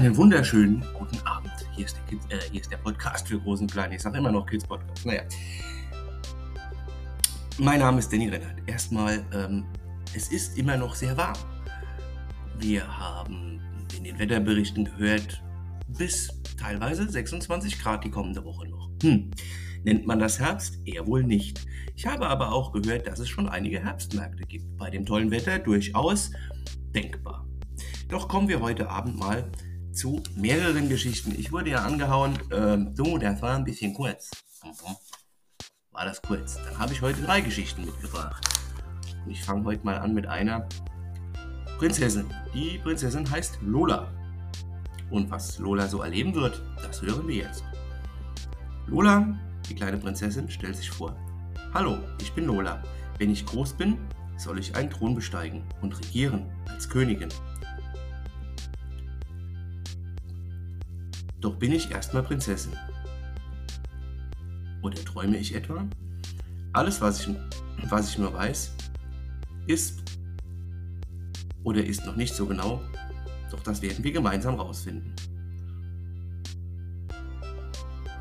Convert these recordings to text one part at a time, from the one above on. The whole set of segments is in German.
Einen wunderschönen guten Abend. Hier ist der, Kids, äh, hier ist der Podcast für Großen und Kleinen. Ich sage immer noch Kids Podcast. Naja. Mein Name ist Danny Rennert. Erstmal, ähm, es ist immer noch sehr warm. Wir haben in den Wetterberichten gehört, bis teilweise 26 Grad die kommende Woche noch. Hm. Nennt man das Herbst? Eher wohl nicht. Ich habe aber auch gehört, dass es schon einige Herbstmärkte gibt. Bei dem tollen Wetter durchaus denkbar. Doch kommen wir heute Abend mal zu mehreren Geschichten. Ich wurde ja angehauen, ähm, du, das war ein bisschen kurz. Mhm. War das kurz? Dann habe ich heute drei Geschichten mitgebracht. Und ich fange heute mal an mit einer Prinzessin. Die Prinzessin heißt Lola. Und was Lola so erleben wird, das hören wir jetzt. Lola, die kleine Prinzessin, stellt sich vor. Hallo, ich bin Lola. Wenn ich groß bin, soll ich einen Thron besteigen und regieren als Königin. Doch bin ich erstmal Prinzessin. Oder träume ich etwa? Alles, was ich, was ich nur weiß, ist oder ist noch nicht so genau, doch das werden wir gemeinsam rausfinden.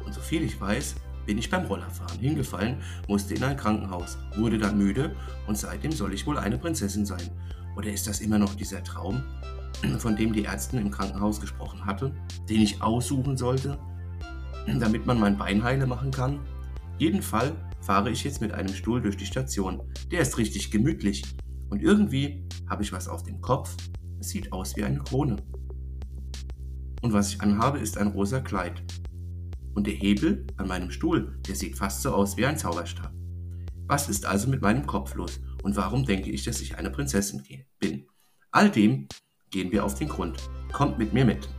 Und so viel ich weiß, bin ich beim Rollerfahren hingefallen, musste in ein Krankenhaus, wurde dann müde und seitdem soll ich wohl eine Prinzessin sein. Oder ist das immer noch dieser Traum, von dem die Ärztin im Krankenhaus gesprochen hatte, den ich aussuchen sollte, damit man mein Bein heile machen kann. Jeden Fall fahre ich jetzt mit einem Stuhl durch die Station. Der ist richtig gemütlich. Und irgendwie habe ich was auf dem Kopf. Es sieht aus wie eine Krone. Und was ich anhabe, ist ein rosa Kleid. Und der Hebel an meinem Stuhl, der sieht fast so aus wie ein Zauberstab. Was ist also mit meinem Kopf los? Und warum denke ich, dass ich eine Prinzessin bin? All dem gehen wir auf den Grund. Kommt mit mir mit.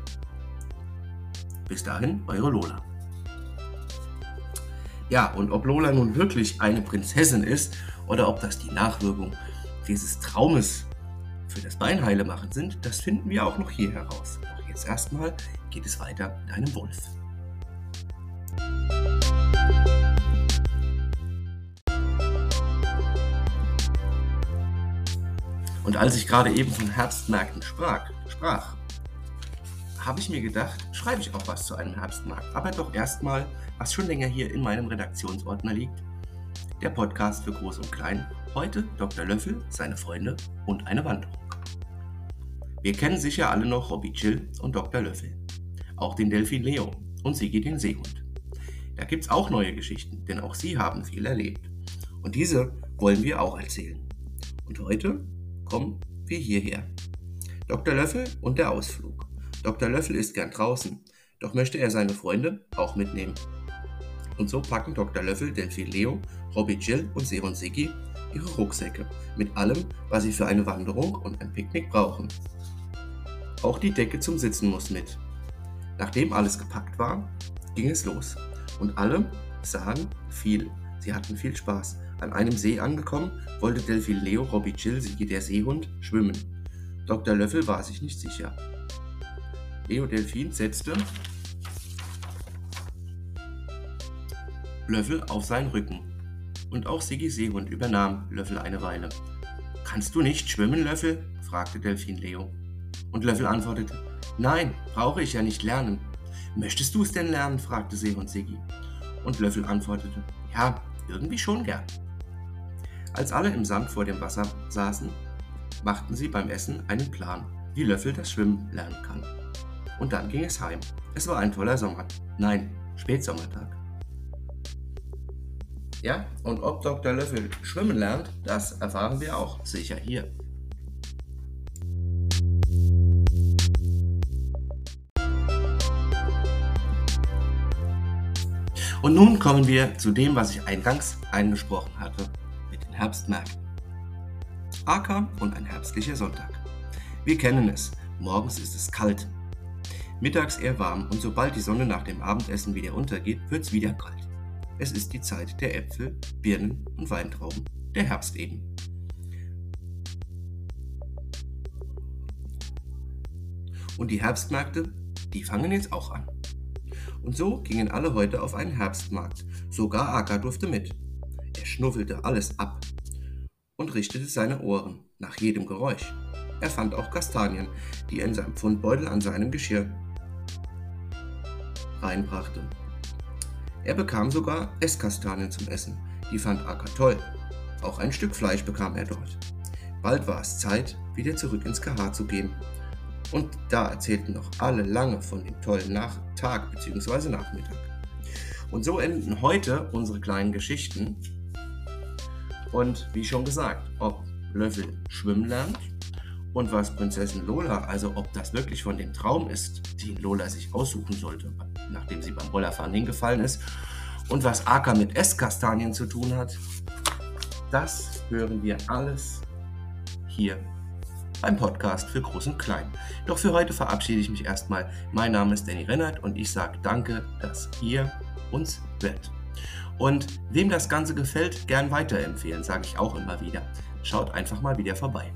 Bis dahin, eure Lola. Ja, und ob Lola nun wirklich eine Prinzessin ist oder ob das die Nachwirkung dieses Traumes für das Beinheile machen sind, das finden wir auch noch hier heraus. Doch jetzt erstmal geht es weiter mit einem Wolf. Und als ich gerade eben von Herbstmärkten sprach, sprach habe ich mir gedacht, schreibe ich auch was zu einem Herbstmarkt. Aber doch erstmal, was schon länger hier in meinem Redaktionsordner liegt, der Podcast für Groß und Klein. Heute Dr. Löffel, seine Freunde und eine Wanderung. Wir kennen sicher alle noch Robbie Chill und Dr. Löffel. Auch den Delfin Leo und Sigi den Seehund. Da gibt es auch neue Geschichten, denn auch sie haben viel erlebt. Und diese wollen wir auch erzählen. Und heute kommen wir hierher. Dr. Löffel und der Ausflug. Dr. Löffel ist gern draußen, doch möchte er seine Freunde auch mitnehmen. Und so packen Dr. Löffel, Delphi Leo, Robbie Jill und Seron Sigi ihre Rucksäcke mit allem, was sie für eine Wanderung und ein Picknick brauchen. Auch die Decke zum Sitzen muss mit. Nachdem alles gepackt war, ging es los. Und alle sahen viel. Sie hatten viel Spaß. An einem See angekommen, wollte Delphin Leo Robbie Sigi der Seehund, schwimmen. Dr. Löffel war sich nicht sicher. Leo Delfin setzte Löffel auf seinen Rücken. Und auch Sigi Seehund übernahm Löffel eine Weile. Kannst du nicht schwimmen, Löffel? fragte Delfin Leo. Und Löffel antwortete, Nein, brauche ich ja nicht lernen. Möchtest du es denn lernen? fragte Seehund Sigi. Und Löffel antwortete, Ja, irgendwie schon gern. Als alle im Sand vor dem Wasser saßen, machten sie beim Essen einen Plan, wie Löffel das Schwimmen lernen kann. Und dann ging es heim. Es war ein toller Sommer. Nein, Spätsommertag. Ja, und ob Dr. Löffel schwimmen lernt, das erfahren wir auch sicher hier. Und nun kommen wir zu dem, was ich eingangs angesprochen hatte den Herbstmärkten. Acker und ein herbstlicher Sonntag. Wir kennen es, morgens ist es kalt, mittags eher warm und sobald die Sonne nach dem Abendessen wieder untergeht, wird es wieder kalt. Es ist die Zeit der Äpfel, Birnen und Weintrauben, der Herbst eben. Und die Herbstmärkte, die fangen jetzt auch an. Und so gingen alle heute auf einen Herbstmarkt. Sogar Acker durfte mit. Er schnuffelte alles ab und richtete seine Ohren nach jedem Geräusch. er fand auch Kastanien, die er in seinem Pfundbeutel an seinem Geschirr reinbrachte. Er bekam sogar Esskastanien zum Essen, die fand Aka toll. Auch ein Stück Fleisch bekam er dort. Bald war es Zeit, wieder zurück ins KH zu gehen. Und da erzählten noch alle lange von dem tollen Nach Tag bzw. Nachmittag. Und so enden heute unsere kleinen Geschichten. Und wie schon gesagt, ob Löffel schwimmen lernt und was Prinzessin Lola, also ob das wirklich von dem Traum ist, den Lola sich aussuchen sollte, nachdem sie beim Rollerfahren hingefallen ist, und was Aka mit Esskastanien zu tun hat, das hören wir alles hier beim Podcast für Groß und Klein. Doch für heute verabschiede ich mich erstmal. Mein Name ist Danny Rennert und ich sage danke, dass ihr uns hört. Und wem das Ganze gefällt, gern weiterempfehlen, sage ich auch immer wieder. Schaut einfach mal wieder vorbei.